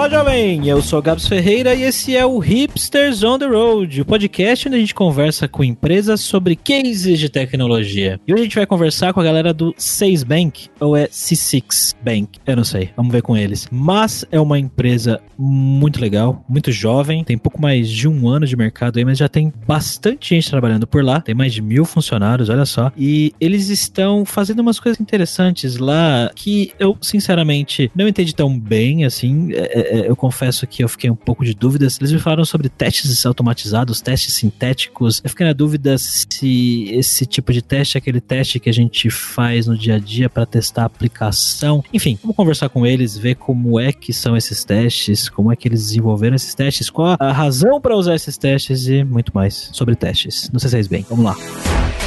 Olá, jovem! Eu sou Gabs Ferreira e esse é o Hipsters on the Road, o podcast onde a gente conversa com empresas sobre cases de tecnologia. E hoje a gente vai conversar com a galera do 6 Bank, ou é C6 Bank, eu não sei, vamos ver com eles. Mas é uma empresa muito legal, muito jovem, tem pouco mais de um ano de mercado aí, mas já tem bastante gente trabalhando por lá, tem mais de mil funcionários, olha só. E eles estão fazendo umas coisas interessantes lá que eu, sinceramente, não entendi tão bem, assim. É, é, eu confesso que eu fiquei um pouco de dúvidas. Eles me falaram sobre testes automatizados, testes sintéticos. Eu fiquei na dúvida se esse tipo de teste é aquele teste que a gente faz no dia a dia para testar a aplicação. Enfim, vamos conversar com eles, ver como é que são esses testes, como é que eles desenvolveram esses testes, qual a razão para usar esses testes e muito mais sobre testes. Não sei se vocês bem. Vamos lá.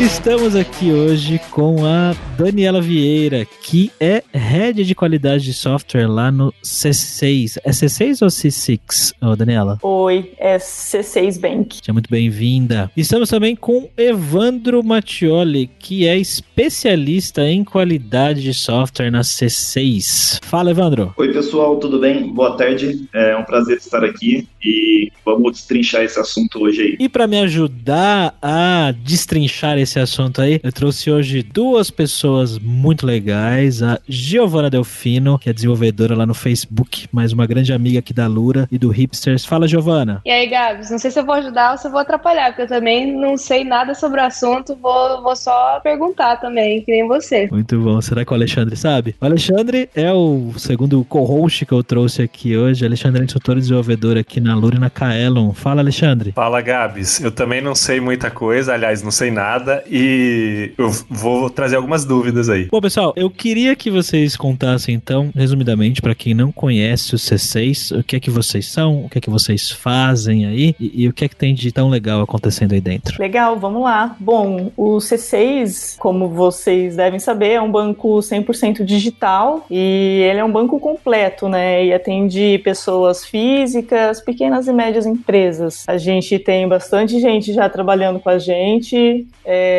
Estamos aqui hoje com a Daniela Vieira, que é head de qualidade de software lá no C6. É C6 ou C6, oh, Daniela? Oi, é C6 Bank. Seja muito bem-vinda. Estamos também com Evandro Mattioli, que é especialista em qualidade de software na C6. Fala, Evandro. Oi, pessoal, tudo bem? Boa tarde. É um prazer estar aqui e vamos destrinchar esse assunto hoje aí. E para me ajudar a destrinchar esse assunto aí, eu trouxe hoje duas pessoas muito legais, a Giovana Delfino, que é desenvolvedora lá no Facebook, mais uma grande amiga aqui da Lura e do Hipsters. Fala, Giovana. E aí, Gabs, não sei se eu vou ajudar ou se eu vou atrapalhar, porque eu também não sei nada sobre o assunto, vou, vou só perguntar também, que nem você. Muito bom. Será que o Alexandre sabe? O Alexandre é o segundo co-host que eu trouxe aqui hoje. Alexandre é instrutor e desenvolvedor aqui na Lura e na Kaelon. Fala, Alexandre. Fala, Gabs. Eu também não sei muita coisa, aliás, não sei nada, e eu vou trazer algumas dúvidas aí. Bom, pessoal, eu queria que vocês contassem, então, resumidamente, para quem não conhece o C6, o que é que vocês são, o que é que vocês fazem aí e, e o que é que tem de tão legal acontecendo aí dentro. Legal, vamos lá. Bom, o C6, como vocês devem saber, é um banco 100% digital e ele é um banco completo, né? E atende pessoas físicas, pequenas e médias empresas. A gente tem bastante gente já trabalhando com a gente, é,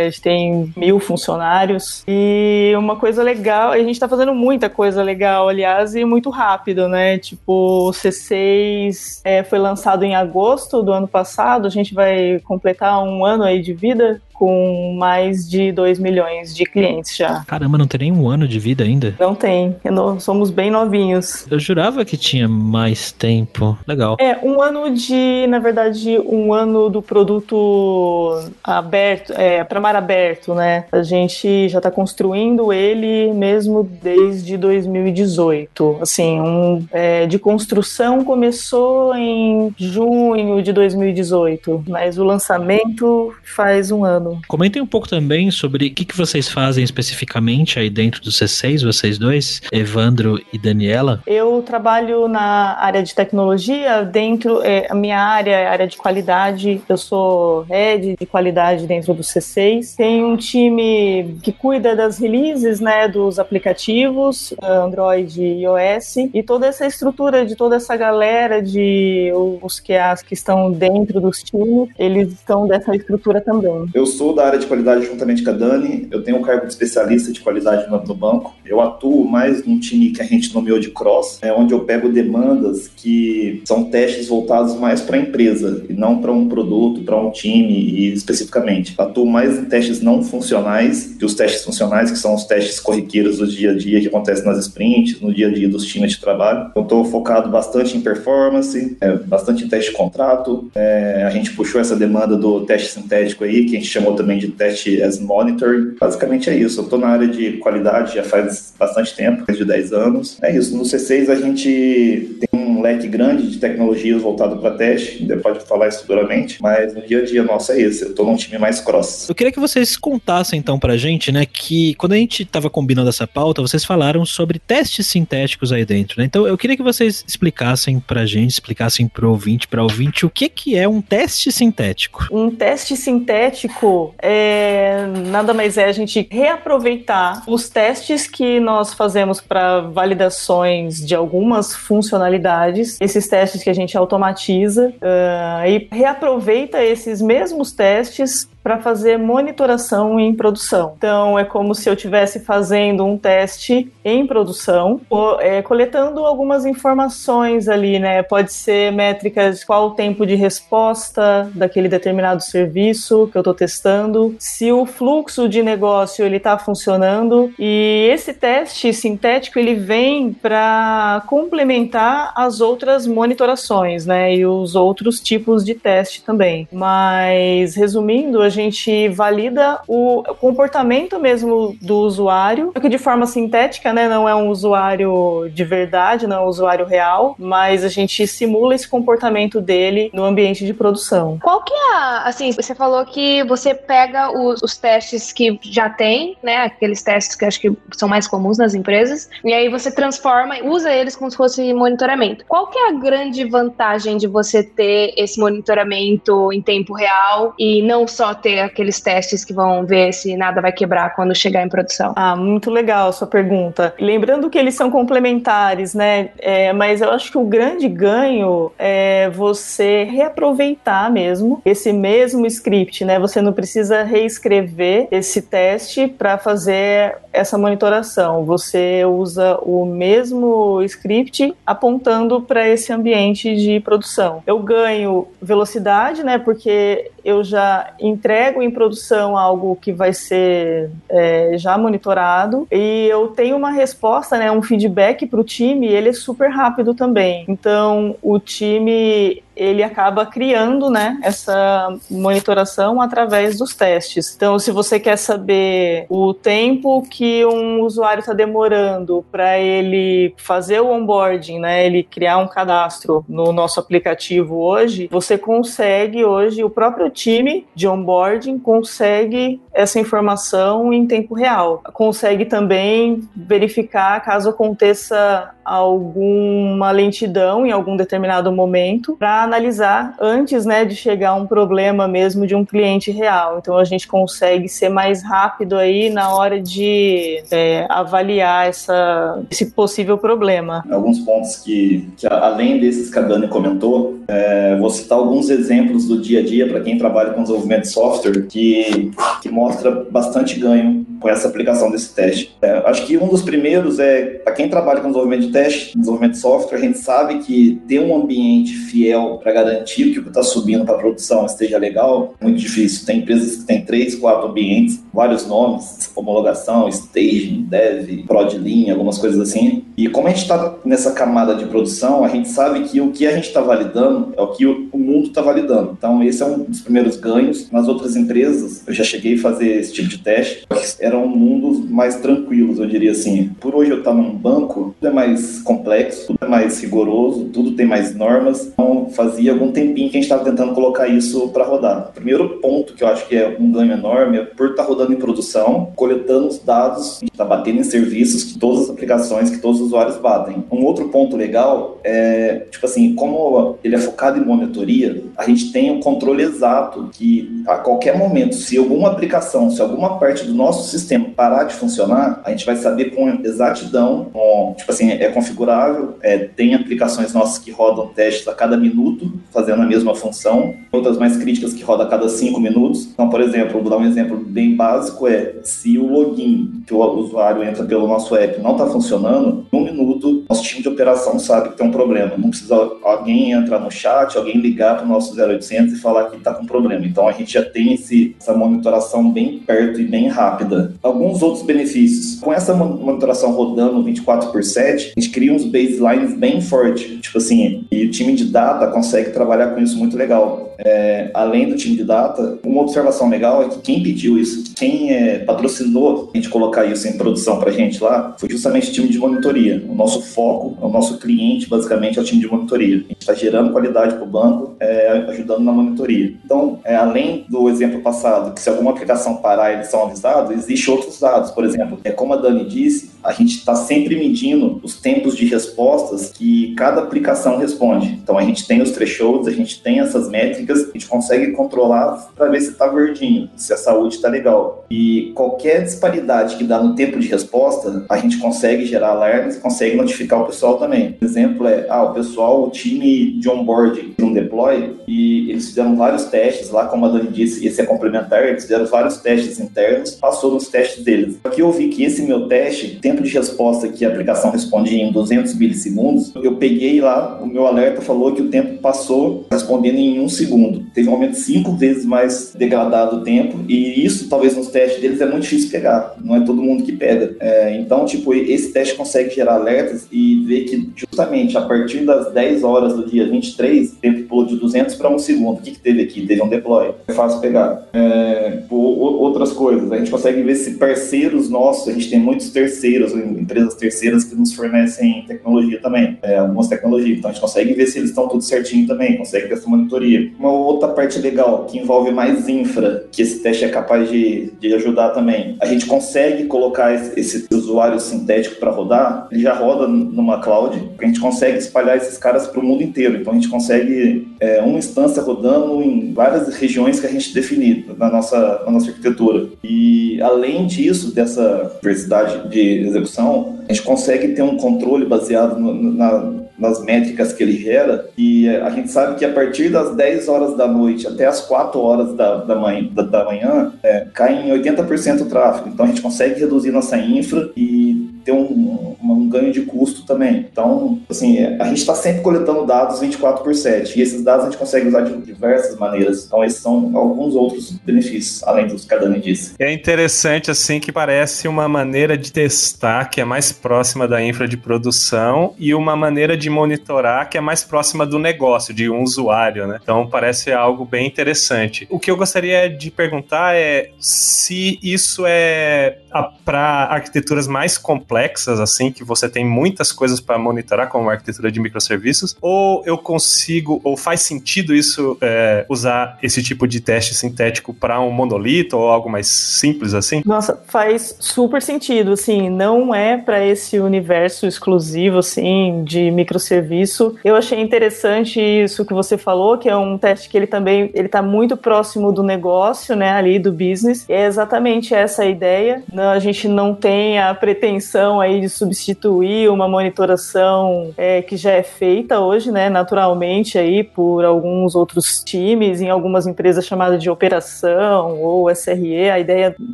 a gente tem mil funcionários. E uma coisa legal, a gente tá fazendo muita coisa legal, aliás, e muito rápido, né? Tipo, o C6 é, foi lançado em agosto do ano passado, a gente vai completar um ano aí de vida com mais de 2 milhões de clientes já. Caramba, não tem nem um ano de vida ainda? Não tem, somos bem novinhos. Eu jurava que tinha mais tempo. Legal. É, um ano de, na verdade, um ano do produto aberto, é, para mar aberto, né? A gente já está construindo ele mesmo desde 2018. Assim, um, é, de construção começou em junho de 2018, mas o lançamento faz um ano. Comentem um pouco também sobre o que, que vocês fazem especificamente aí dentro do C6, vocês dois, Evandro e Daniela. Eu trabalho na área de tecnologia, dentro, é, a minha área é a área de qualidade, eu sou head de qualidade dentro do C6. Tem um time que cuida das releases, né, dos aplicativos Android e iOS, e toda essa estrutura de toda essa galera de os QAs que estão dentro dos times, eles estão dessa estrutura também. Eu sou da área de qualidade juntamente com a Dani, eu tenho o um cargo de especialista de qualidade no, no, banco. Eu atuo mais num time que a gente nomeou de cross, é onde eu pego demandas que são testes voltados mais para a empresa e não para um produto, para um time e especificamente. Atuo mais em testes não funcionais que os testes funcionais, que são os testes corriqueiros do dia a dia que acontecem nas sprints, no dia a dia dos times de trabalho. Eu estou focado bastante em performance, é, bastante em teste de contrato. É, a gente puxou essa demanda do teste sintético aí, que a gente chamou também de teste as monitor. Basicamente é isso. Eu estou na área de qualidade já faz bastante tempo, mais de 10 anos. É isso. No C6 a gente tem um um leque grande de tecnologias voltado para teste, depois pode falar isso futuramente, mas no dia a dia nosso é esse, eu tô num time mais cross. Eu queria que vocês contassem então pra gente, né, que quando a gente tava combinando essa pauta, vocês falaram sobre testes sintéticos aí dentro, né? Então eu queria que vocês explicassem pra gente, explicassem pro ouvinte, pra ouvinte, o que que é um teste sintético. Um teste sintético é nada mais é a gente reaproveitar os testes que nós fazemos para validações de algumas funcionalidades, esses testes que a gente automatiza uh, e reaproveita esses mesmos testes para fazer monitoração em produção. Então, é como se eu estivesse fazendo um teste em produção, é, coletando algumas informações ali, né? Pode ser métricas, qual o tempo de resposta daquele determinado serviço que eu estou testando, se o fluxo de negócio ele está funcionando. E esse teste sintético ele vem para complementar as outras monitorações, né? E os outros tipos de teste também. Mas resumindo, a gente valida o comportamento mesmo do usuário, que de forma sintética, né? Não é um usuário de verdade, não é um usuário real, mas a gente simula esse comportamento dele no ambiente de produção. Qual que é a, assim, você falou que você pega os, os testes que já tem, né? Aqueles testes que acho que são mais comuns nas empresas, e aí você transforma e usa eles como se fosse monitoramento. Qual que é a grande vantagem de você ter esse monitoramento em tempo real e não só ter aqueles testes que vão ver se nada vai quebrar quando chegar em produção. Ah, muito legal a sua pergunta. Lembrando que eles são complementares, né? É, mas eu acho que o grande ganho é você reaproveitar mesmo esse mesmo script, né? Você não precisa reescrever esse teste para fazer essa monitoração. Você usa o mesmo script apontando para esse ambiente de produção. Eu ganho velocidade, né? Porque eu já entrego em produção algo que vai ser é, já monitorado e eu tenho uma resposta, né, um feedback para o time, ele é super rápido também. Então, o time ele acaba criando né, essa monitoração através dos testes. Então, se você quer saber o tempo que um usuário está demorando para ele fazer o onboarding, né, ele criar um cadastro no nosso aplicativo hoje, você consegue hoje, o próprio time de onboarding consegue essa informação em tempo real. Consegue também verificar caso aconteça alguma lentidão em algum determinado momento para analisar antes né, de chegar um problema mesmo de um cliente real. Então a gente consegue ser mais rápido aí na hora de é, avaliar essa, esse possível problema. Alguns pontos que, que além desses que a Dani comentou, é, vou citar alguns exemplos do dia a dia para quem trabalha com desenvolvimento de software que, que mostra bastante ganho com essa aplicação desse teste. É, acho que um dos primeiros é, para quem trabalha com desenvolvimento de teste, desenvolvimento de software, a gente sabe que ter um ambiente fiel para garantir que o que está subindo para a produção esteja legal é muito difícil. Tem empresas que têm três, quatro ambientes, vários nomes, homologação, staging, dev, prod linha, algumas coisas assim. E como a gente está nessa camada de produção, a gente sabe que o que a gente está validando é o que o mundo está validando. Então, esse é um dos primeiros ganhos. Nas outras empresas, eu já cheguei a fazer esse tipo de teste. Eram mundos mais tranquilos, eu diria assim. Por hoje eu estar num banco, tudo é mais complexo, mais rigoroso, tudo tem mais normas. Então, fazia algum tempinho que a gente estava tentando colocar isso para rodar. O primeiro ponto que eu acho que é um ganho enorme é por estar tá rodando em produção, coletando os dados, está batendo em serviços que todas as aplicações, que todos os usuários batem. Um outro ponto legal é, tipo assim, como ele é focado em monitoria, a gente tem o um controle exato que a qualquer momento, se alguma aplicação, se alguma parte do nosso sistema parar de funcionar, a gente vai saber com exatidão, com, tipo assim, é configurável, é, tem aplicações nossas que rodam testes a cada minuto, fazendo a mesma função, outras mais críticas que rodam a cada cinco minutos. Então, por exemplo, vou dar um exemplo bem básico, é se o login que o usuário entra pelo nosso app não está funcionando, um minuto, nosso time de operação sabe que tem um problema. Não precisa alguém entrar no chat, alguém ligar para o nosso 0800 e falar que está com problema. Então a gente já tem esse, essa monitoração bem perto e bem rápida. Alguns outros benefícios. Com essa monitoração rodando 24 por 7, a gente cria uns baselines bem fortes. Tipo assim, e o time de data consegue trabalhar com isso muito legal. É, além do time de data, uma observação legal é que quem pediu isso, quem é, patrocinou a gente colocar isso em produção para a gente lá, foi justamente o time de monitoria. O nosso foco o nosso cliente basicamente é o time de monitoria. A gente está gerando qualidade para o banco, é, ajudando na monitoria. Então, é, além do exemplo passado, que se alguma aplicação parar eles são avisados, existe outros dados. Por exemplo, é como a Dani disse, a gente está sempre medindo os tempos de respostas que cada aplicação responde. Então a gente tem os thresholds, a gente tem essas métricas, a gente consegue controlar para ver se está verdinho, se a saúde está legal. E qualquer disparidade que dá no tempo de resposta, a gente consegue gerar alarmes consegue notificar o pessoal também. O exemplo é, ah, o pessoal, o time de onboarding um deploy e eles fizeram vários testes lá, como a Dani disse, esse é complementar, eles fizeram vários testes internos, passou nos testes deles. Que eu vi que esse meu teste tem tempo de resposta que a aplicação respondia em 200 milissegundos, eu peguei lá, o meu alerta falou que o tempo passou respondendo em um segundo. Teve um aumento cinco vezes mais degradado o tempo, e isso, talvez nos testes deles, é muito difícil pegar. Não é todo mundo que pega. É, então, tipo, esse teste consegue gerar alertas e ver que, justamente, a partir das 10 horas do dia 23, o tempo pulou de 200 para um segundo. O que, que teve aqui? Teve um deploy. É fácil pegar. É, outras coisas. A gente consegue ver se parceiros nossos, a gente tem muitos terceiros empresas terceiras que nos fornecem tecnologia também, é, algumas tecnologias. Então a gente consegue ver se eles estão tudo certinho também, consegue ter essa monitoria. Uma outra parte legal que envolve mais infra, que esse teste é capaz de, de ajudar também. A gente consegue colocar esse, esse usuário sintético para rodar, ele já roda numa cloud, a gente consegue espalhar esses caras para o mundo inteiro. Então a gente consegue é, uma instância rodando em várias regiões que a gente definir na nossa, na nossa arquitetura. E além disso, dessa diversidade de execução, a gente consegue ter um controle baseado na, nas métricas que ele gera, e a gente sabe que a partir das 10 horas da noite até as 4 horas da, da manhã, da, da manhã é, cai em 80% o tráfego. Então a gente consegue reduzir nossa infra e ter um, um, um ganho de custo também. Então, assim, a gente está sempre coletando dados 24 por 7, e esses dados a gente consegue usar de diversas maneiras. Então, esses são alguns outros benefícios, além dos que a Dani disse. É interessante, assim, que parece uma maneira de testar que é mais próxima da infra de produção e uma maneira de monitorar que é mais próxima do negócio, de um usuário, né? Então parece algo bem interessante. O que eu gostaria de perguntar é se isso é para arquiteturas mais complexas, assim, que você tem muitas coisas para monitorar, como a arquitetura de microserviços, ou eu consigo, ou faz sentido isso é, usar esse tipo de teste sintético para um monolito ou algo mais simples assim? Nossa, faz super sentido, assim, não é para esse universo exclusivo, assim, de microserviços serviço. Eu achei interessante isso que você falou, que é um teste que ele também ele está muito próximo do negócio, né, ali do business. É exatamente essa a ideia. A gente não tem a pretensão aí de substituir uma monitoração é, que já é feita hoje, né, naturalmente aí por alguns outros times, em algumas empresas chamadas de operação ou SRE. A ideia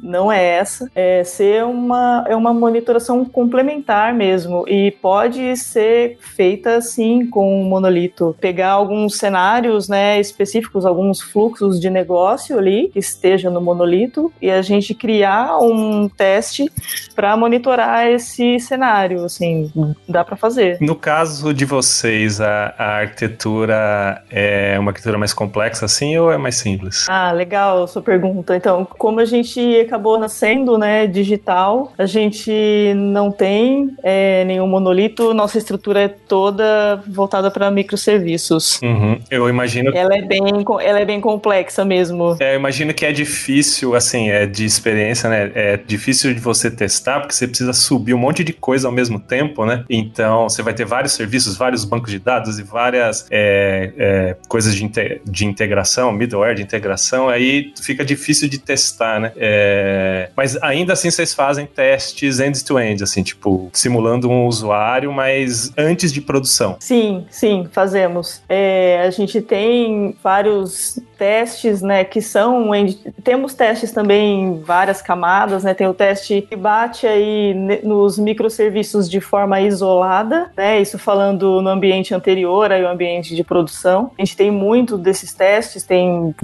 não é essa, é ser uma é uma monitoração complementar mesmo e pode ser feita feita sim com o monolito. Pegar alguns cenários né, específicos, alguns fluxos de negócio ali que estejam no monolito e a gente criar um teste para monitorar esse cenário. Assim, dá para fazer. No caso de vocês, a, a, arquitetura é uma arquitetura mais complexa assim ou é mais simples? Ah, legal sua pergunta. Então, como a gente acabou nascendo né, digital, a gente não tem é, nenhum monolito, nossa estrutura é toda voltada para microserviços. Uhum. Eu imagino. Ela é bem, ela é bem complexa mesmo. É, eu imagino que é difícil, assim, é de experiência, né? É difícil de você testar porque você precisa subir um monte de coisa ao mesmo tempo, né? Então você vai ter vários serviços, vários bancos de dados e várias é, é, coisas de, de integração, middleware de integração. Aí fica difícil de testar, né? É, mas ainda assim vocês fazem testes end-to-end, -end, assim, tipo simulando um usuário, mas antes de produção. Sim, sim, fazemos. É, a gente tem vários testes, né, que são temos testes também em várias camadas, né? Tem o teste que bate aí nos microserviços de forma isolada, né? Isso falando no ambiente anterior aí o ambiente de produção. A gente tem muito desses testes, tem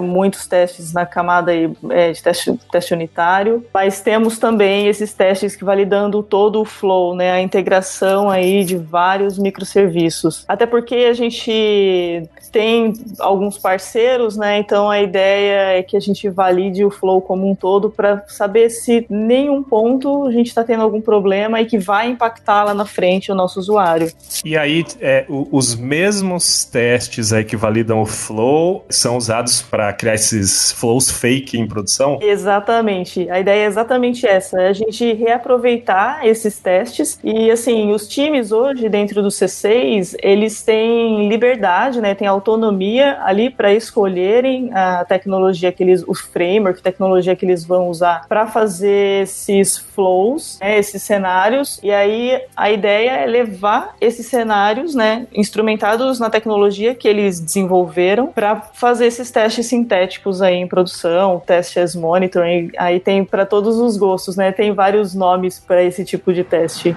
muitos testes na camada aí, é, de teste, teste unitário, mas temos também esses testes que validando todo o flow, né? A integração aí de vários microserviços. Até porque a gente tem alguns parceiros, né? Então a ideia é que a gente valide o flow como um todo para saber se que nenhum ponto a gente está tendo algum problema e que vai impactar lá na frente o nosso usuário. E aí, é, os mesmos testes aí que validam o flow são usados para criar esses flows fake em produção? Exatamente. A ideia é exatamente essa: é a gente reaproveitar esses testes e assim, os times hoje dentro do C6 eles têm liberdade, né? Tem autonomia ali para escolherem a tecnologia que eles, o framework, tecnologia que eles vão usar para fazer esses flows, né, esses cenários. E aí a ideia é levar esses cenários, né, instrumentados na tecnologia que eles desenvolveram para fazer esses testes sintéticos aí em produção, testes monitoring. Aí tem para todos os gostos, né? Tem vários nomes para esse tipo de teste.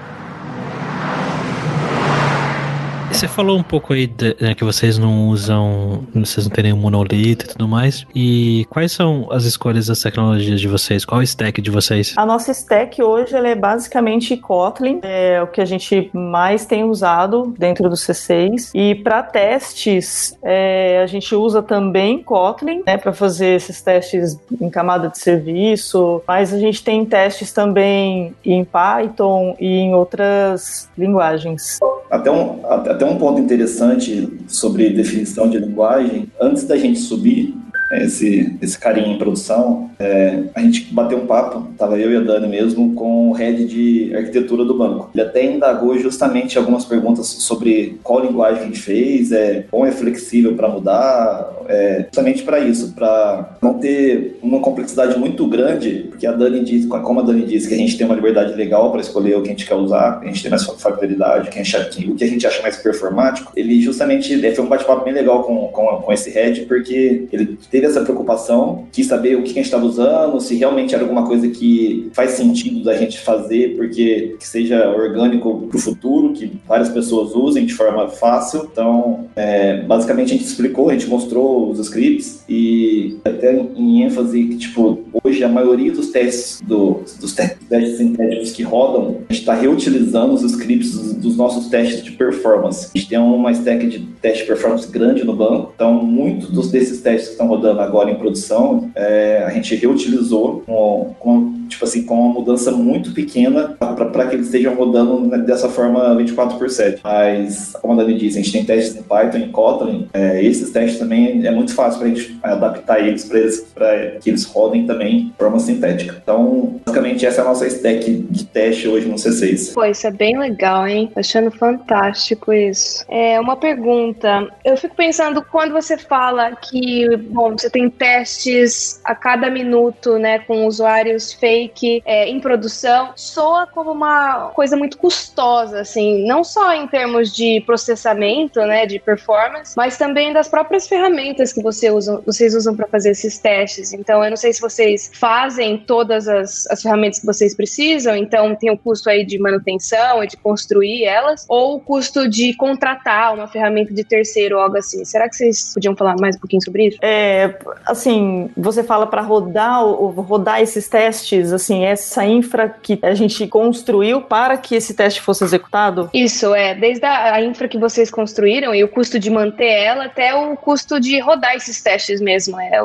Você falou um pouco aí de, né, que vocês não usam, vocês não têm nenhum monolito e tudo mais. E quais são as escolhas das tecnologias de vocês? Qual é o stack de vocês? A nossa stack hoje é basicamente Kotlin, é o que a gente mais tem usado dentro do C6. E para testes, é, a gente usa também Kotlin, né, para fazer esses testes em camada de serviço. Mas a gente tem testes também em Python e em outras linguagens. Até um, até um ponto interessante sobre definição de linguagem, antes da gente subir esse, esse carinha em produção, é, a gente bateu um papo, tava eu e a Dani mesmo, com o head de arquitetura do banco. Ele até indagou justamente algumas perguntas sobre qual linguagem a gente fez, é, como é flexível para mudar, é, justamente para isso, para não ter uma complexidade muito grande, porque a Dani diz, como a Dani disse, que a gente tem uma liberdade legal para escolher o que a gente quer usar, a gente tem mais facilidade, o que a gente acha mais performático. Ele justamente foi um bate-papo bem legal com, com, com esse head, porque ele teve essa preocupação, quis saber o que a gente estava usando, se realmente era alguma coisa que faz sentido da gente fazer, porque que seja orgânico para o futuro, que várias pessoas usem de forma fácil. Então, é, basicamente a gente explicou, a gente mostrou os scripts e até em ênfase que, tipo, hoje a maioria dos testes, do, dos testes sintéticos que rodam, a gente está reutilizando os scripts dos, nossos testes de performance. A gente tem uma stack de teste de performance grande no banco, então muitos desses testes que estão rodando agora em produção, é, a gente reutilizou com, com tipo assim, com uma mudança muito pequena para que eles estejam rodando né, dessa forma 24 por 7. Mas, como a Dani disse, a gente tem testes em Python e Kotlin. É, esses testes também é muito fácil para a gente adaptar eles para que eles rodem também de forma sintética. Então, basicamente, essa é a nossa stack de teste hoje no C6. Pô, isso é bem legal, hein? Achando fantástico isso. É uma pergunta. Eu fico pensando quando você fala que, bom, você tem testes a cada minuto, né, com usuários feitos fake é, em produção soa como uma coisa muito custosa, assim, não só em termos de processamento, né, de performance, mas também das próprias ferramentas que você usa, vocês usam para fazer esses testes. Então, eu não sei se vocês fazem todas as, as ferramentas que vocês precisam, então tem o custo aí de manutenção e de construir elas, ou o custo de contratar uma ferramenta de terceiro algo assim. Será que vocês podiam falar mais um pouquinho sobre isso? É, assim, você fala para rodar, rodar esses testes assim, essa infra que a gente construiu para que esse teste fosse executado? Isso, é. Desde a, a infra que vocês construíram e o custo de manter ela até o custo de rodar esses testes mesmo. É,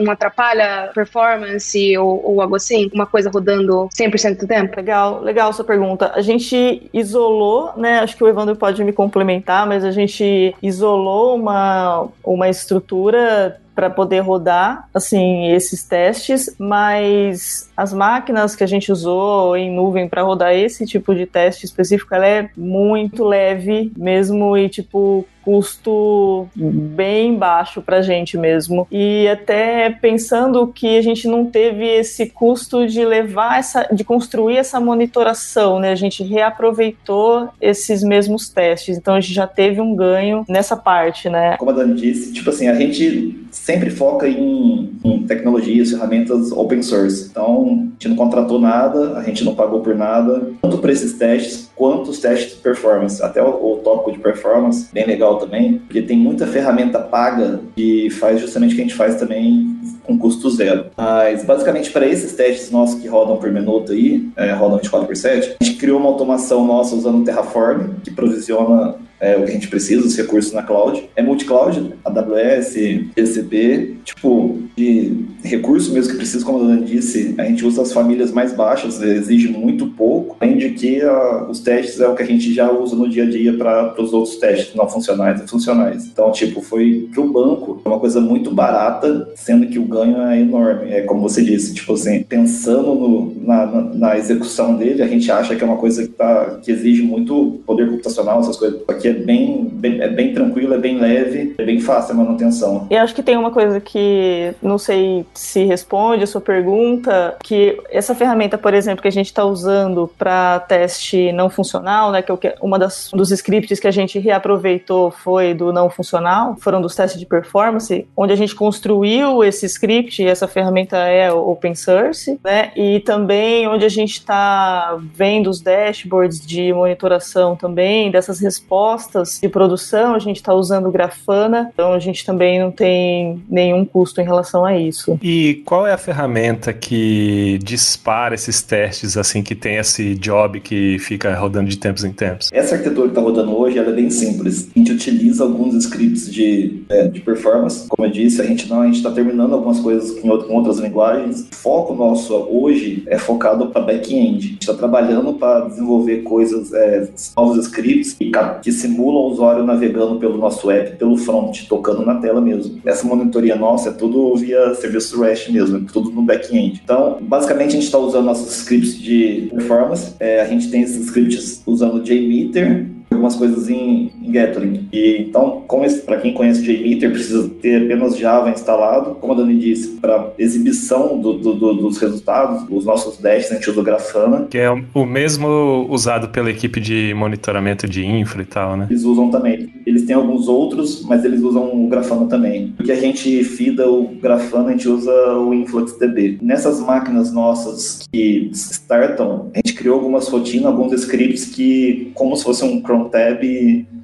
não atrapalha a performance ou, ou algo assim? Uma coisa rodando 100% do tempo? Legal, legal sua pergunta. A gente isolou, né? Acho que o Evandro pode me complementar, mas a gente isolou uma, uma estrutura para poder rodar assim esses testes, mas as máquinas que a gente usou em nuvem para rodar esse tipo de teste específico, ela é muito leve mesmo e tipo custo bem baixo para a gente mesmo. E até pensando que a gente não teve esse custo de levar essa, de construir essa monitoração, né? A gente reaproveitou esses mesmos testes, então a gente já teve um ganho nessa parte, né? Como a Dani disse, tipo assim, a gente sempre foca em, em tecnologias, ferramentas open source. Então, a gente não contratou nada, a gente não pagou por nada, tanto para esses testes quanto os testes de performance. Até o, o tópico de performance, bem legal também, porque tem muita ferramenta paga que faz justamente o que a gente faz também com custo zero. Mas basicamente para esses testes nossos que rodam por minuto aí, é, rodam 24 por 7, a gente criou uma automação nossa usando Terraform, que provisiona é, o que a gente precisa, os recursos na cloud. É multi-cloud, AWS, GCP, tipo, de recurso mesmo que precisa, como a Dani disse, a gente usa as famílias mais baixas, exige muito pouco, além de que uh, os testes é o que a gente já usa no dia a dia para os outros testes, não funcionais e funcionais. Então, tipo, foi para o banco uma coisa muito barata, sendo que o ganho é enorme. É como você disse, tipo assim, pensando no, na, na, na, execução dele, a gente acha que é uma coisa que, tá, que exige muito poder computacional, essas coisas. Aqui é bem, bem, é bem tranquilo, é bem leve, é bem fácil a manutenção. E acho que tem uma coisa que não sei se responde a sua pergunta, que essa ferramenta, por exemplo, que a gente está usando para teste não funcional, né, que é uma das um dos scripts que a gente reaproveitou foi do não funcional, foram dos testes de performance, onde a gente construiu esse script essa ferramenta é open source, né, e também onde a gente está vendo os dashboards de monitoração também dessas respostas de produção, a gente está usando Grafana, então a gente também não tem nenhum custo em relação a isso. E qual é a ferramenta que dispara esses testes assim que tem esse job que fica rodando de tempos em tempos? Essa arquitetura que está rodando hoje ela é bem simples. A gente utiliza alguns scripts de, é, de performance, como eu disse, a gente não a gente está terminando algumas coisas com, com outras linguagens. O foco nosso hoje é focado para back-end. A gente está trabalhando para desenvolver coisas, é, novos scripts que, que simulam o usuário navegando pelo nosso app, pelo front, tocando na tela mesmo. Essa monitoria nossa é tudo via serviço REST mesmo, é tudo no back-end. Então, basicamente, a gente está usando nossos scripts de performance. É, a gente tem esses scripts usando JMeter, algumas coisas em, em Gatling. E então, para quem conhece JMeter, precisa ter apenas Java instalado. Como a Dani disse, para exibição do, do, do, dos resultados, os nossos dashes a gente usa o Grafana. Que é o mesmo usado pela equipe de monitoramento de infra e tal, né? Eles usam também. Eles têm alguns outros, mas eles usam o Grafana também. Porque a gente fida o Grafana, a gente usa o InfluxDB. Nessas máquinas nossas que startam, a gente criou algumas rotinas, alguns scripts que, como se fosse um Chrome tab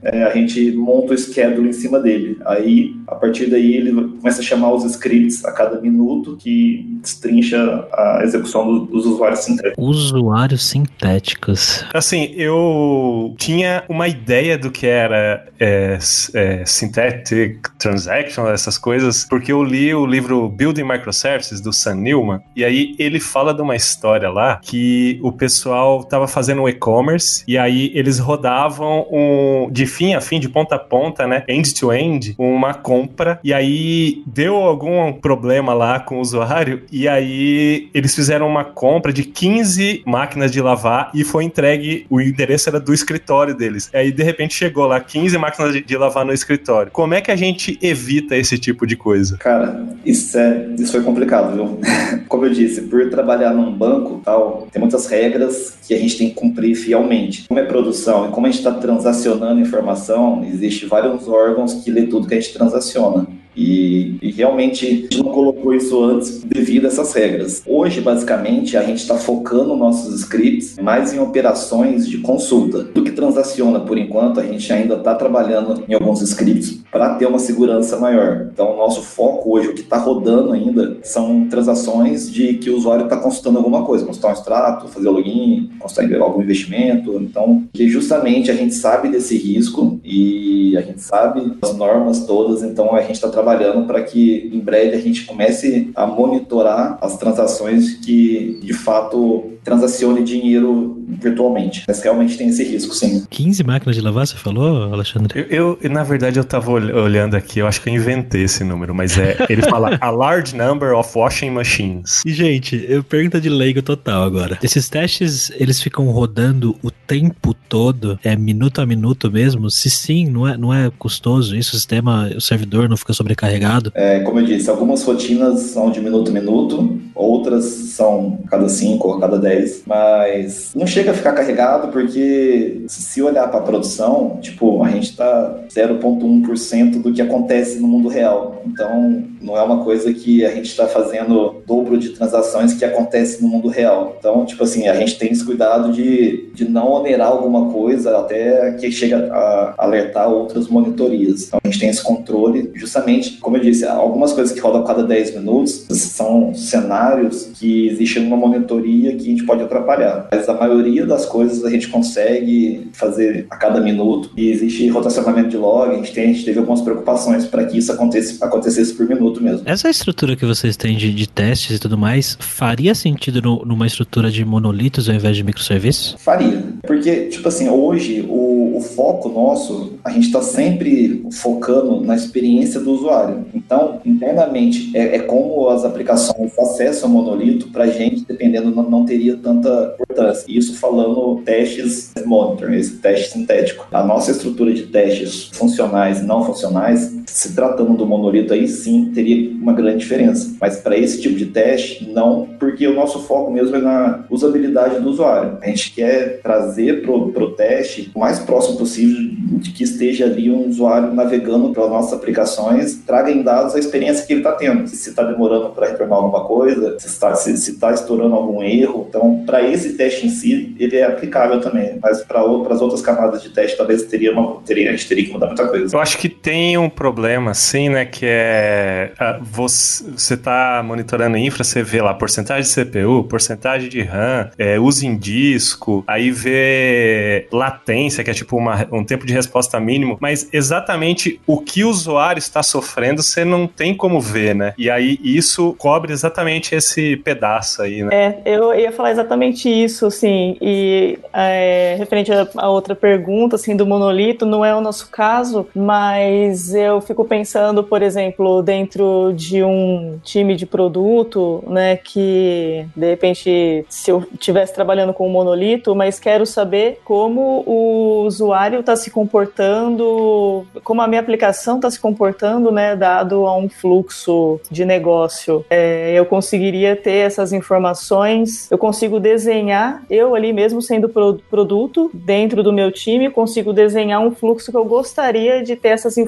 é, a gente monta o schedule em cima dele. Aí, a partir daí, ele começa a chamar os scripts a cada minuto que destrincha a execução do, dos usuários sintéticos. Usuários sintéticos. Assim, eu tinha uma ideia do que era é, é, Synthetic Transaction, essas coisas, porque eu li o livro Building Microservices, do Sam Newman, e aí ele fala de uma história lá que o pessoal estava fazendo um e-commerce, e aí eles rodavam um, de fim a fim, de ponta a ponta, né? End to end, uma compra. E aí deu algum problema lá com o usuário. E aí eles fizeram uma compra de 15 máquinas de lavar e foi entregue. O endereço era do escritório deles. E aí de repente chegou lá 15 máquinas de, de lavar no escritório. Como é que a gente evita esse tipo de coisa? Cara, isso é isso foi complicado, viu? Como eu disse, por trabalhar num banco tal, tem muitas regras que a gente tem que cumprir fielmente. Como é produção e como a gente está transacionando informação existe vários órgãos que lê tudo que a gente transaciona funciona. E, e, realmente a gente não colocou isso antes devido a essas regras. Hoje, basicamente, a gente está focando nossos scripts mais em operações de consulta. Do que transaciona por enquanto, a gente ainda está trabalhando em alguns scripts para ter uma segurança maior. Então, o nosso foco hoje, o que está rodando ainda, são transações de que o usuário está consultando alguma coisa, consultar um extrato, fazer login, consultar algum investimento. Então, que justamente a gente sabe desse risco e a gente sabe as normas todas, então a gente está trabalhando trabalhando para que em breve a gente comece a monitorar as transações que de fato transacione dinheiro virtualmente. Mas realmente tem esse risco, sim. 15 máquinas de lavar, você falou, Alexandre? Eu, eu na verdade, eu estava olhando aqui, eu acho que eu inventei esse número, mas é. Ele fala a large number of washing machines. E, gente, eu pergunta de leigo total agora. Esses testes, eles ficam rodando o tempo todo, é minuto a minuto mesmo? Se sim, não é, não é custoso isso? O sistema, o servidor não fica sobrecarregado? É, como eu disse, algumas rotinas são de minuto a minuto, outras são cada 5 ou cada 10 10, mas não chega a ficar carregado porque se olhar para a produção, tipo, a gente está 0,1% do que acontece no mundo real. Então, não é uma coisa que a gente está fazendo dobro de transações que acontece no mundo real. Então, tipo assim, a gente tem esse cuidado de, de não onerar alguma coisa até que chega a alertar outras monitorias. Então, a gente tem esse controle, justamente, como eu disse, algumas coisas que rodam a cada 10 minutos são cenários que existem numa monitoria que a gente pode atrapalhar. Mas a maioria maioria das coisas a gente consegue fazer a cada minuto e existe rotacionamento de log, a gente, tem, a gente teve algumas preocupações para que isso acontecesse, acontecesse por minuto mesmo. Essa estrutura que vocês têm de, de testes e tudo mais, faria sentido no, numa estrutura de monolitos ao invés de microserviços? Faria, porque, tipo assim, hoje o, o foco nosso, a gente está sempre focando na experiência do usuário. Então, internamente, é, é como as aplicações acessam o monolito, para a gente, dependendo, não, não teria tanta importância. Isso falando testes monitor, esse teste sintético. A nossa estrutura de testes funcionais e não funcionais, se tratando do monolito aí sim teria uma grande diferença. Mas para esse tipo de teste, não, porque o nosso foco mesmo é na usabilidade do usuário. A gente quer trazer para o teste o mais próximo possível de que esteja ali um usuário navegando pelas nossas aplicações, traga em dados a experiência que ele está tendo. Se está demorando para retornar alguma coisa, se está se, se tá estourando algum erro. Então, para esse teste em si, ele é aplicável também. Mas para as outras camadas de teste, talvez teria uma, teria, a gente teria que mudar muita coisa. Eu acho que tem um problema, sim, né? Que é uh, você está monitorando infra, você vê lá porcentagem de CPU, porcentagem de RAM, é, uso em disco, aí vê latência, que é tipo uma, um tempo de resposta mínimo, mas exatamente o que o usuário está sofrendo, você não tem como ver, né? E aí isso cobre exatamente esse pedaço aí, né? É, eu ia falar exatamente isso, assim, e é, referente a, outra pergunta, assim, do monolito, não é o nosso caso, mas eu fico pensando, por exemplo, dentro de um time de produto, né, que de repente, se eu estivesse trabalhando com um monolito, mas quero saber como o usuário está se comportando, como a minha aplicação está se comportando, né, dado a um fluxo de negócio. É, eu conseguiria ter essas informações, eu consigo desenhar, eu ali mesmo sendo pro, produto, dentro do meu time, consigo desenhar um fluxo que eu gostaria de ter essas informações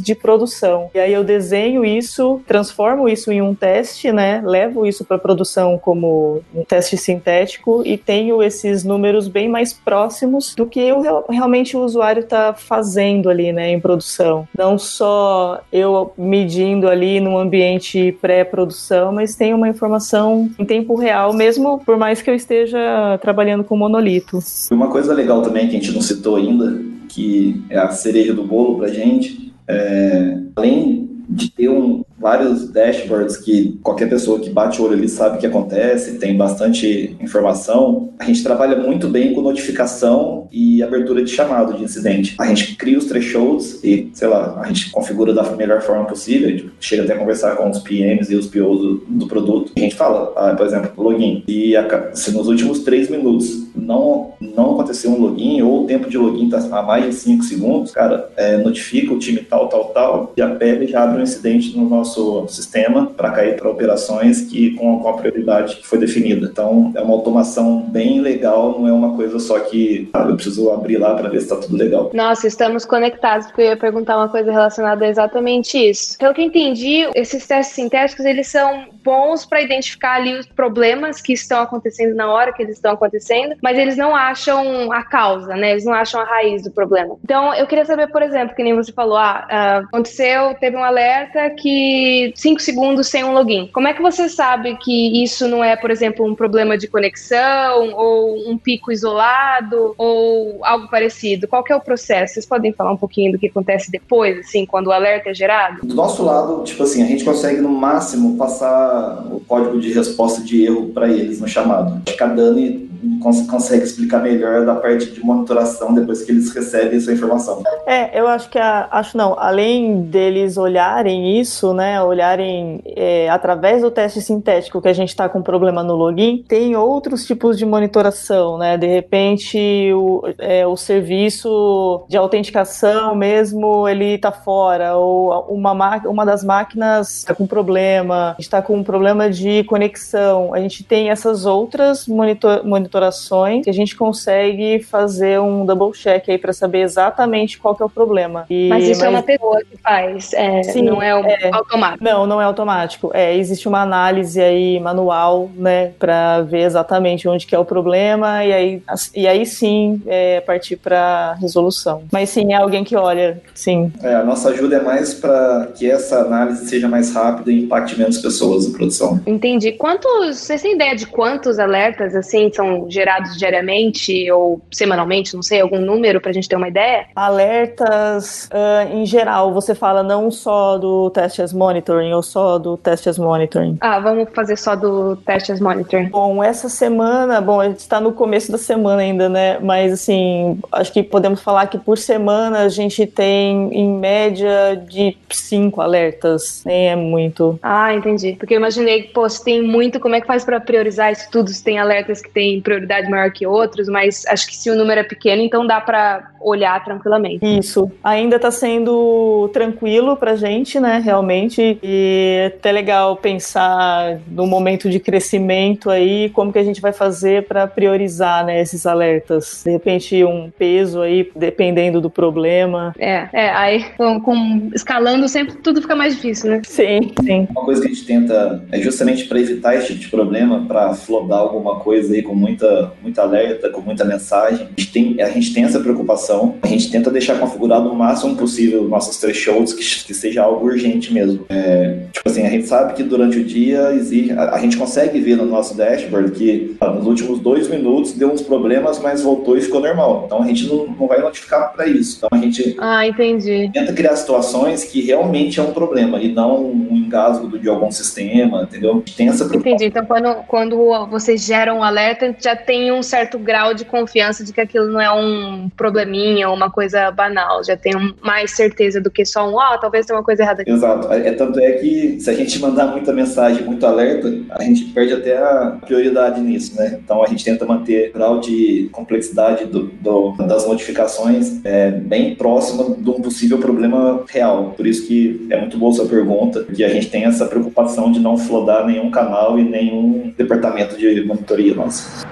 de produção. E aí eu desenho isso, transformo isso em um teste, né, levo isso para produção como um teste sintético e tenho esses números bem mais próximos do que eu, realmente o usuário está fazendo ali, né, em produção. Não só eu medindo ali no ambiente pré-produção, mas tem uma informação em tempo real, mesmo por mais que eu esteja trabalhando com monolito. Uma coisa legal também que a gente não citou ainda, que é a cereja do bolo pra gente, é, além de ter um, vários dashboards que qualquer pessoa que bate o olho ali sabe o que acontece, tem bastante informação. A gente trabalha muito bem com notificação e abertura de chamado de incidente. A gente cria os thresholds e, sei lá, a gente configura da melhor forma possível, a gente chega até a conversar com os PMs e os POs do, do produto. A gente fala, ah, por exemplo, login. E a, se nos últimos três minutos não, não aconteceu um login ou o tempo de login está a mais de 5 segundos, cara, é, notifica o time tal, tal, tal, e a e já abre um incidente no nosso sistema para cair para operações que com, com, a prioridade que foi definida. Então, é uma automação bem legal, não é uma coisa só que ah, eu preciso abrir lá para ver se está tudo legal. Nossa, estamos conectados, porque eu ia perguntar uma coisa relacionada a exatamente isso. Pelo que entendi, esses testes sintéticos, eles são bons para identificar ali os problemas que estão acontecendo na hora que eles estão acontecendo, mas eles não acham a causa, né? Eles não acham a raiz do problema. Então, eu queria saber, por exemplo, que nem você falou, ah, ah aconteceu, teve um alerta que 5 segundos sem um login. Como é que você sabe que isso não é, por exemplo, um problema de conexão ou um pico isolado ou algo parecido? Qual que é o processo? Vocês podem falar um pouquinho do que acontece depois, assim, quando o alerta é gerado? Do nosso lado, tipo assim, a gente consegue no máximo passar o código de resposta de erro para eles no chamado. Acho que a Dani cons consegue explicar melhor da parte de monitoração depois que eles recebem essa informação. É, eu acho que a, acho não, além deles olharem isso, né, olharem é, através do teste sintético que a gente está com problema no login, tem outros tipos de monitoração, né? De repente o, é, o serviço de autenticação mesmo ele está fora ou uma uma das máquinas está com problema, está com um problema de conexão. A gente tem essas outras monitor, monitor monitorações que a gente consegue fazer um double check aí para saber exatamente qual que é o problema. E, mas isso mas... é uma pessoa que faz, é, Sim, não é, um é, automático. Não, não é automático. É, existe uma análise aí manual, né, para ver exatamente onde que é o problema e aí, e aí sim é, partir para resolução. Mas sim, é alguém que olha, sim. É, a nossa ajuda é mais para que essa análise seja mais rápida e impacte menos pessoas na produção. Entendi. Quantos, vocês têm ideia de quantos alertas assim são gerados diariamente ou semanalmente, não sei, algum número para a gente ter uma ideia? Alertas uh, em geral, você fala não só do Test as Monitoring ou só do Test as Monitoring? Ah, vamos fazer só do Test as Monitoring. Bom, essa semana, bom, a gente está no começo da semana ainda, né? Mas assim, acho que podemos falar que por semana a gente tem em média de cinco alertas, nem é muito. Ah, entendi. Porque eu imaginei que, pô, se tem muito, como é que faz para priorizar isso tudo? Se tem alertas que têm prioridade maior que outros, mas acho que se o número é pequeno, então dá para olhar tranquilamente. Isso. Ainda está sendo tranquilo pra gente, né, realmente. E é até legal pensar no momento de crescimento aí, como que a gente vai fazer para priorizar, né, esses alertas. De repente, um peso aí, dependendo do problema. É, é aí com, com escalando sempre tudo fica mais difícil, né? Sim, sim. Uma coisa que a gente tenta é justamente para evitar esse tipo de problema, para flodar alguma coisa aí com muita, muita alerta, com muita mensagem. A gente tem, a gente tem essa preocupação, a gente tenta deixar configurado o máximo possível nossos thresholds, que, que seja algo urgente mesmo. É, tipo assim, a gente sabe que durante o dia exige, a, a, gente consegue ver no nosso dashboard que ah, nos últimos dois minutos deu uns problemas, mas voltou e ficou normal. Então a gente não, não vai notificar para isso. Então a gente ah, entendi. tenta criar situações que realmente é um problema e não um engasgo de algum sistema, entendeu? Tem essa Entendi. Então quando, quando vocês geram um alerta, já tem um certo grau de confiança de que aquilo não é um probleminha, uma coisa banal. Já tem mais certeza do que só um, ó, oh, talvez tenha uma coisa errada aqui. Exato. É, tanto é que se a gente mandar muita mensagem, muito alerta, a gente perde até a prioridade nisso, né? Então a gente tenta manter o grau de complexidade do, do, das notificações é, bem próximo de um possível problema real. Por isso que é muito boa sua pergunta, que a gente tem essa preocupação de não flodar nenhum canal e nenhum departamento de monitoria nosso.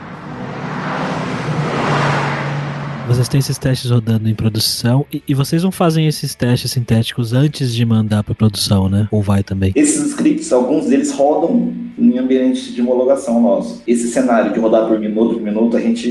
Vocês têm esses testes rodando em produção e, e, vocês não fazem esses testes sintéticos antes de mandar para produção, né? Ou vai também? Esses scripts, alguns deles rodam em ambiente de homologação nosso. Esse cenário de rodar por minuto por minuto, a gente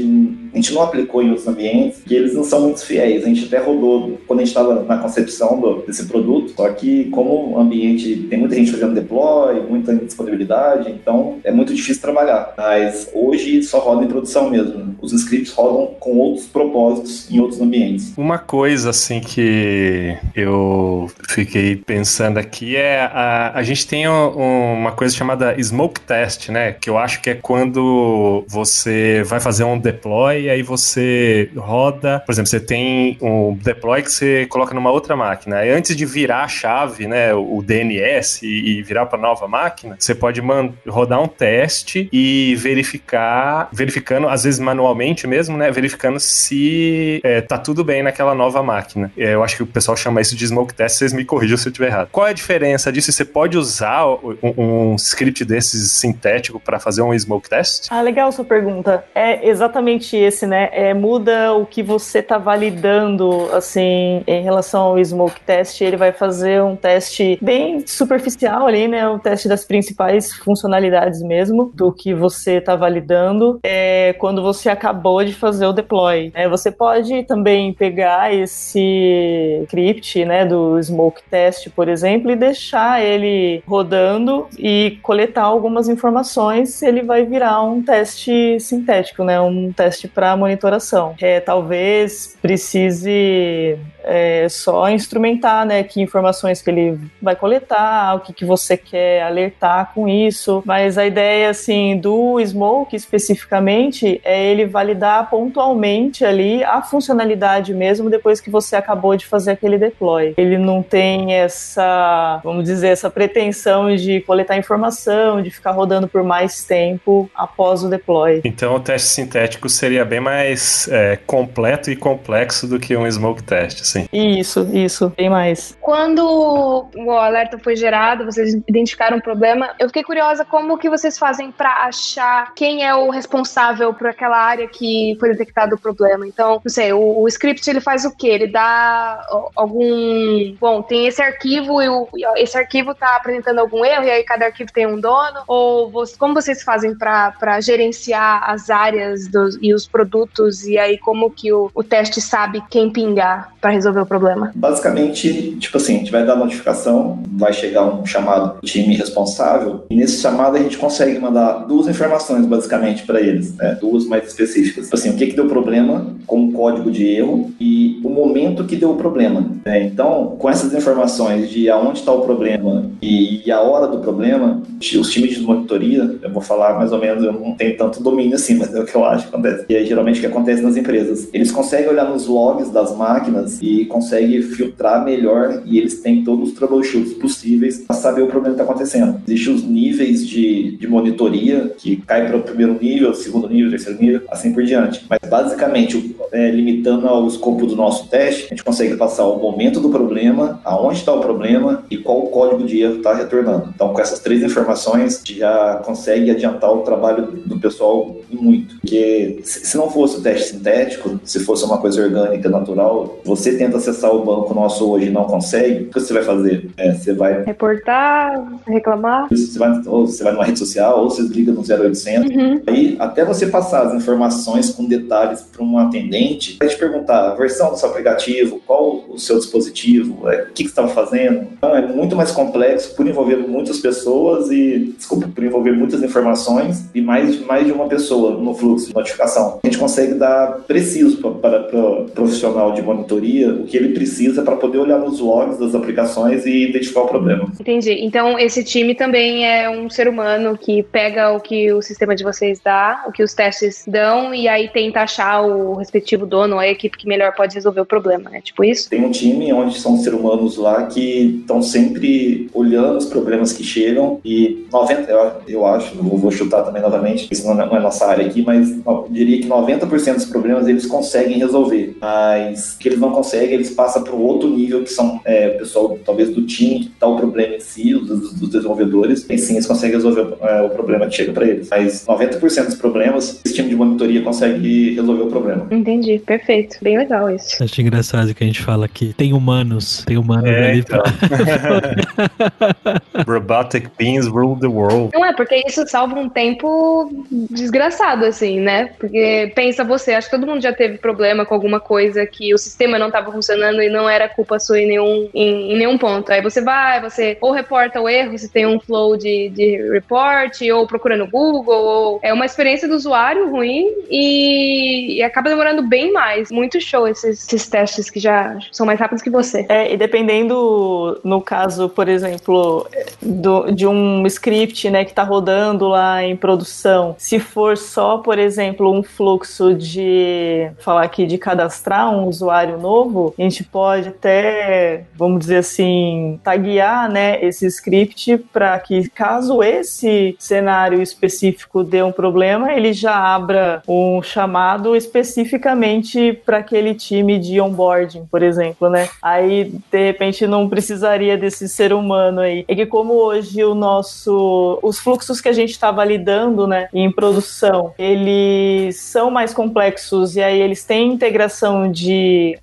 a gente não aplicou em outros ambientes, que eles não são muito fiéis. A gente até rodou quando a gente estava na concepção do, desse produto, só que como o ambiente tem muita gente fazendo deploy, muita disponibilidade, então é muito difícil trabalhar. Mas hoje só roda em produção mesmo. Os scripts rodam com outros propósitos em outros ambientes. Uma coisa assim que eu fiquei pensando aqui é a, a gente tem um, uma coisa chamada smoke test, né? Que eu acho que é quando você vai fazer um deploy e aí você roda, por exemplo, você tem um deploy que você coloca numa outra máquina. E antes de virar a chave, né, o DNS e, virar para nova máquina, você pode rodar um teste e verificar, verificando, às vezes manualmente mesmo, né, verificando se é, tá tudo bem naquela nova máquina. É, eu acho que o pessoal chama isso de smoke test, vocês me corrijam se eu estiver errado. Qual é a diferença disso? Você pode usar um, um script desses sintético para fazer um smoke test? Ah, legal sua pergunta. É exatamente esse, né? É, muda o que você está validando, assim, em relação ao smoke test. Ele vai fazer um teste bem superficial ali, né? O teste das principais funcionalidades mesmo do que você está validando. É quando você acabou de fazer o deploy. É, você pode também pegar esse script, né, do smoke test, por exemplo, e deixar ele rodando e coletar algumas informações. Ele vai virar um teste sintético, né? Um teste para monitoração. É, talvez precise é, só instrumentar, né, que informações que ele vai coletar, o que, que você quer alertar com isso, mas a ideia, assim, do Smoke especificamente é ele validar pontualmente ali a funcionalidade mesmo depois que você acabou de fazer aquele deploy. Ele não tem essa, vamos dizer, essa pretensão de coletar informação, de ficar rodando por mais tempo após o deploy. Então o teste sintético seria bem mais é, completo e complexo do que um smoke test, assim. Isso, isso, bem mais. Quando o alerta foi gerado, vocês identificaram um problema, eu fiquei curiosa como que vocês fazem para achar quem é o responsável por aquela área que foi detectado o problema. Então, não sei, o, o script ele faz o quê? Ele dá algum, bom, tem esse arquivo e o, esse arquivo tá apresentando algum erro e aí cada arquivo tem um dono ou você, como vocês fazem para gerenciar as áreas dos, e os produtos e aí como que o, o teste sabe quem pingar para resolver o problema? Basicamente, tipo assim, a gente vai dar notificação, vai chegar um chamado time responsável e nesse chamado a gente consegue mandar duas informações basicamente para eles, né? duas mais específicas. Tipo assim, o que que deu problema com o código de erro e o momento que deu o problema. Né? Então, com essas informações de aonde está o problema e, e a hora do problema, os times de monitoria, eu vou falar mais ou menos, eu não tenho tanto domínio assim, mas é o que eu acho que acontece. E é geralmente o que acontece nas empresas. Eles conseguem olhar nos logs das máquinas e conseguem filtrar melhor e eles têm todos os troubleshoots possíveis para saber o problema que está acontecendo. Existem os níveis de, de monitoria, que cai para o primeiro nível, segundo nível, terceiro nível, assim por diante. Mas basicamente, é, limitando ao escopo do nosso teste, a gente consegue passar o momento do problema, aonde está o problema e qual o código de erro está retornando. Então, com essas três informações, já consegue adiantar o trabalho do pessoal muito. Porque se não fosse o teste sintético, se fosse uma coisa orgânica, natural, você tenta acessar o banco nosso hoje e não consegue, o que você vai fazer? É, você vai... Reportar, reclamar? Você vai, ou você vai numa rede social, ou você liga no 0800. Uhum. Aí, até você passar as informações com detalhes para um atendente, vai te perguntar a versão do seu aplicativo, qual o seu dispositivo, é, o que, que você estava fazendo. Então, é muito mais complexo por envolver muitas pessoas e, desculpa, por envolver muitas informações e mais, mais de uma pessoa no fluxo de notificação. A gente consegue dar preciso para o pro profissional de monitoria o que ele precisa para poder olhar nos logs das aplicações e identificar o problema. Entendi. Então, esse time também é um ser humano que pega o que o sistema de vocês dá, o que os testes dão, e aí tenta achar o respectivo dono, a equipe que melhor pode resolver o problema, né? Tipo isso? Tem um time onde são seres humanos lá que estão sempre olhando os problemas que chegam e 90, eu, eu acho, vou chutar também novamente, isso não é, não é nossa área aqui, mas eu diria que 90% dos problemas eles conseguem resolver, mas que eles não conseguem, eles passam para o outro nível que são é, o pessoal talvez do time que está o problema em si, dos, dos desenvolvedores, e sim eles conseguem resolver é, o problema que chega para eles. Mas 90% dos problemas, esse time de monitoria consegue resolver o problema. Entendi, perfeito. Bem legal isso. Acho engraçado que a gente fala que tem humanos, tem humanos é, ali então. pra... Robotic beings rule the world. Não é, porque isso salva um tempo desgraçado, assim, né? Porque pensa você, acho que todo mundo já teve problema com alguma coisa que o sistema não estava funcionando e não era culpa sua em nenhum, em, em, nenhum ponto. Aí você vai, você ou reporta o erro, se tem um flow de, de report, ou procura no Google, ou é uma experiência do usuário ruim e, e acaba demorando bem mais. Muito show esses, esses testes que já são mais rápidos que você. É, e dependendo, no caso, por exemplo, do, de um script né, que está rodando lá em produção, se for só, por exemplo, um fluxo de falar aqui de cadastrar um usuário novo, a gente pode até, vamos dizer assim, taguear né, esse script para que caso esse cenário específico dê um problema, ele já abra um chamado especificamente para aquele time de onboarding, por exemplo, né? Aí, de repente, não precisaria desse ser humano aí. É que como hoje o nosso, os fluxos que a gente está validando, né, em produção, eles são mais complexos e aí eles têm integração de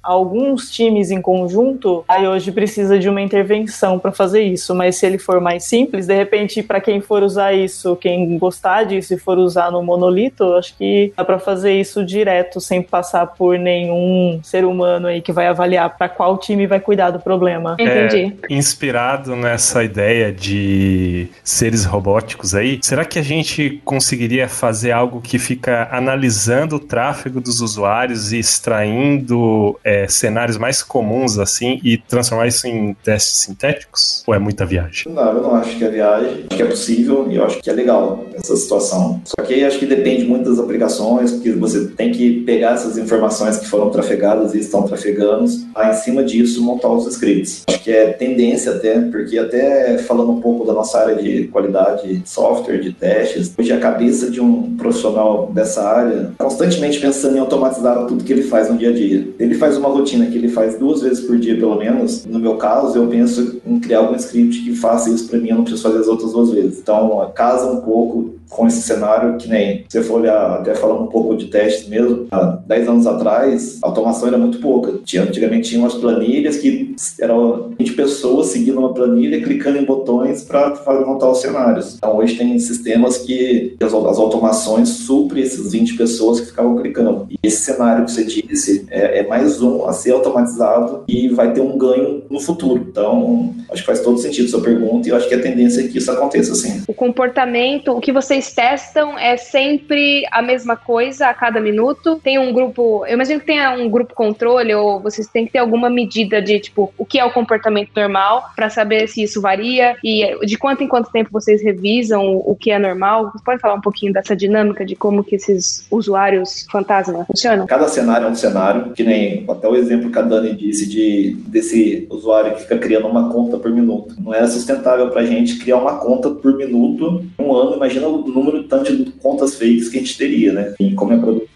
alguns times em conjunto, aí hoje precisa de uma intervenção para fazer isso. Mas se ele for mais simples, de repente, para quem for usar isso, quem gostar disso e for usar no monolito, acho que dá para fazer isso direto, sem passar por nenhum ser humano aí que vai avaliar para qual time vai cuidar do problema. Entendi. É, inspirado nessa ideia de seres robóticos aí, será que a gente conseguiria fazer algo que fica analisando o tráfego dos usuários e extraindo é, cenários mais comuns assim e transformar isso em testes sintéticos? Ou é muita viagem? Não, eu não acho que é viagem. Acho que é possível e eu acho que é legal essa situação. Só que acho que depende muito das aplicações, porque você tem que pegar essas informações que foram trafegadas e estão trafegando, aí em cima disso montar os scripts. Acho que é tendência até, porque até falando um pouco da nossa área de qualidade de software, de testes, hoje a cabeça de um profissional dessa área constantemente pensando em automatizar tudo que ele faz no dia a dia. Ele faz uma rotina que ele faz duas vezes por dia, pelo menos. No meu caso, eu penso em criar algum script que faça isso para mim, eu não preciso fazer as outras duas vezes. Então, casa um pouco com esse cenário que nem você for olhar, até falando um pouco de testes mesmo, há 10 anos atrás, a automação era muito pouca. Tinha, antigamente tinha umas planilhas que eram 20 pessoas seguindo uma planilha, clicando em botões para montar os cenários. Então hoje tem sistemas que as, as automações suprem esses 20 pessoas que ficavam clicando. E esse cenário que você disse é, é mais um a ser automatizado e vai ter um ganho no futuro. Então, acho que faz todo sentido sua pergunta e eu acho que a tendência é que isso aconteça sim. O comportamento, o que vocês testam é sempre a mesma coisa a cada minuto? Tem um grupo, eu imagino que tenha um grupo controle ou vocês têm que ter alguma medida de, tipo, o que é o comportamento normal para saber se isso varia e de quanto em quanto tempo vocês revisam o que é normal? Você pode falar um pouquinho dessa dinâmica de como que esses usuários fantasma funcionam? Cada cenário é um cenário, que nem até o exemplo que a Dani disse de desse usuário que fica criando uma conta por minuto. Não é sustentável para gente criar uma conta por minuto um ano. Imagina o número tanto de contas fakes que a gente teria, né? E como é produção,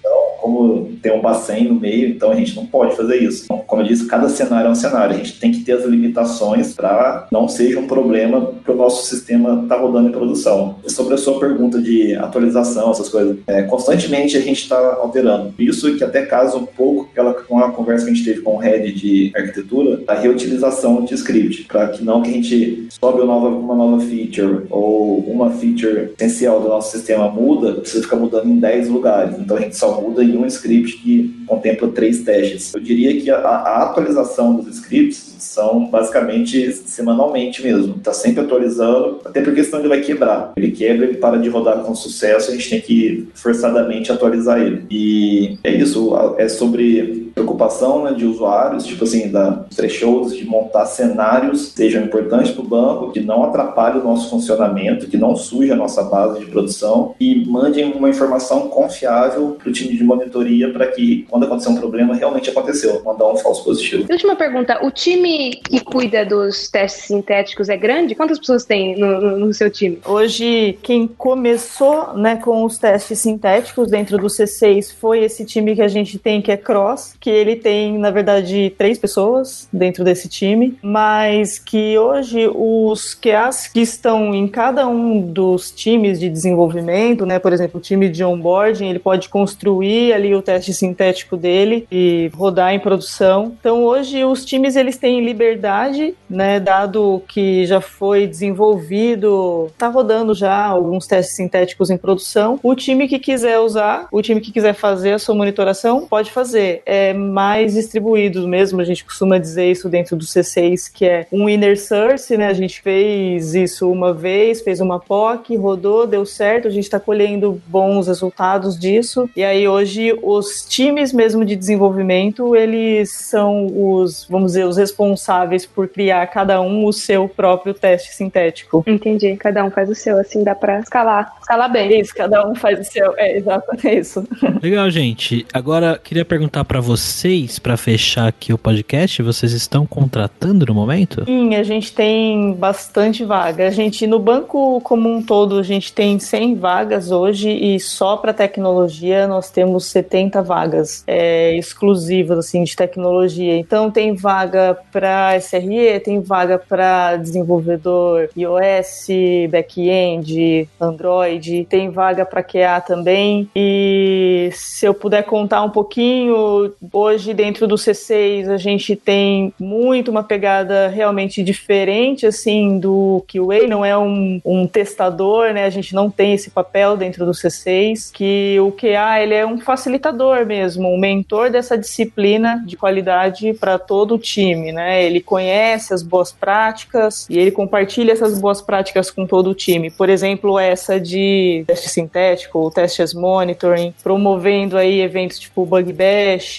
como tem um bacen no meio, então a gente não pode fazer isso. Como eu disse, cada cenário é um cenário. A gente tem que ter as limitações para não seja um problema que o nosso sistema está rodando em produção. E sobre a sua pergunta de atualização, essas coisas, é, constantemente a gente está alterando. Isso que até casa um pouco aquela com a conversa que a gente teve com o head de arquitetura, a reutilização de script, para que não que a gente sobe uma nova, uma nova feature ou uma feature essencial do nosso sistema muda, precisa ficar mudando em 10 lugares. Então a gente só muda em um script que contempla três testes. Eu diria que a, a atualização dos scripts são basicamente semanalmente mesmo. Está sempre atualizando, até porque senão ele vai quebrar. Ele quebra, ele para de rodar com sucesso, a gente tem que forçadamente atualizar ele. E é isso, é sobre preocupação né, de usuários, tipo assim, da thresholds, de montar cenários sejam importantes para o banco, que não atrapalhe o nosso funcionamento, que não suje a nossa base de produção e mandem uma informação confiável para o time de monitoria para que, quando acontecer um problema, realmente aconteceu, mandar um falso positivo. Última pergunta: o time que cuida dos testes sintéticos é grande? Quantas pessoas tem no, no, no seu time? Hoje, quem começou né, com os testes sintéticos dentro do C6 foi esse time que a gente tem, que é Cross, que ele tem, na verdade, três pessoas dentro desse time, mas que hoje os QAs que estão em cada um dos times de desenvolvimento, né, por exemplo, o time de onboarding, ele pode construir ali o teste sintético dele e rodar em produção. Então, hoje os times eles têm liberdade, né, dado que já foi desenvolvido, tá rodando já alguns testes sintéticos em produção. O time que quiser usar, o time que quiser fazer a sua monitoração, pode fazer. É mais distribuídos mesmo, a gente costuma dizer isso dentro do C6, que é um inner source, né? A gente fez isso uma vez, fez uma POC, rodou, deu certo, a gente está colhendo bons resultados disso. E aí hoje os times mesmo de desenvolvimento, eles são os, vamos dizer, os responsáveis por criar cada um o seu próprio teste sintético. Entendi, cada um faz o seu, assim dá para escalar, escalar bem. Isso, cada um faz o seu, é exatamente isso. Legal, gente. Agora queria perguntar para vocês, para fechar aqui o podcast, vocês estão contratando no momento? Sim, a gente tem bastante vaga. A gente no banco como um todo, a gente tem 100 vagas hoje e só para tecnologia nós temos 70 vagas é, exclusivas assim de tecnologia. Então tem vaga para SRE, tem vaga para desenvolvedor iOS, back-end, Android, tem vaga para QA também. E se eu puder contar um pouquinho, hoje dentro do C6 a gente tem muito uma pegada realmente diferente assim do QA, não é um, um testador, né? A gente não tem esse papel dentro do C6, que o QA ele é um facilitador mesmo, um mentor dessa disciplina de qualidade para todo o time, né? Ele conhece as boas práticas e ele compartilha essas boas práticas com todo o time. Por exemplo, essa de teste sintético, o teste as monitoring, promovendo aí eventos tipo Bug Bash,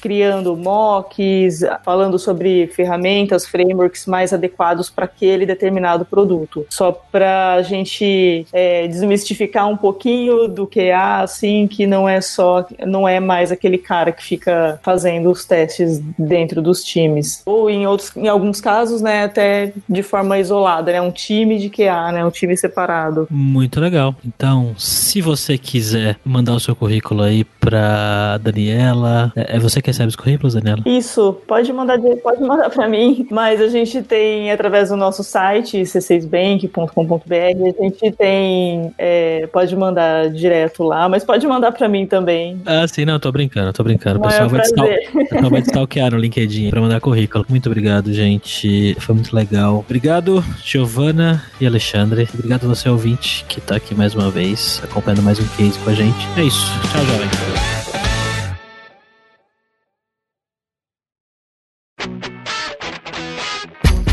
criando mocks, falando sobre ferramentas, frameworks mais adequados para aquele determinado produto. Só para a gente é, desmistificar um pouquinho do QA, assim, que não é só, não é mais aquele cara que fica fazendo os testes dentro dos times. Ou em outros, em alguns casos, né, até de forma isolada, né, um time de QA, né, um time separado. Muito legal. Então, se você quiser mandar o seu currículo aí para Daniela, é, É você que recebe os currículos, Daniela? Isso, pode mandar, pode mandar para mim, mas a gente tem através do nosso site c6bank.com.br, a gente tem, é, pode mandar direto lá, mas pode mandar para mim também. Ah, sim, não, tô brincando, tô brincando. O pessoal vai, stal o pessoal vai stalkear no LinkedIn para mandar currículo. Muito obrigado, gente. Foi muito legal. Obrigado, Giovana e Alexandre. Obrigado você, ouvinte, que tá aqui mais uma vez, acompanhando mais um case com a gente. É isso. Tchau, jovem.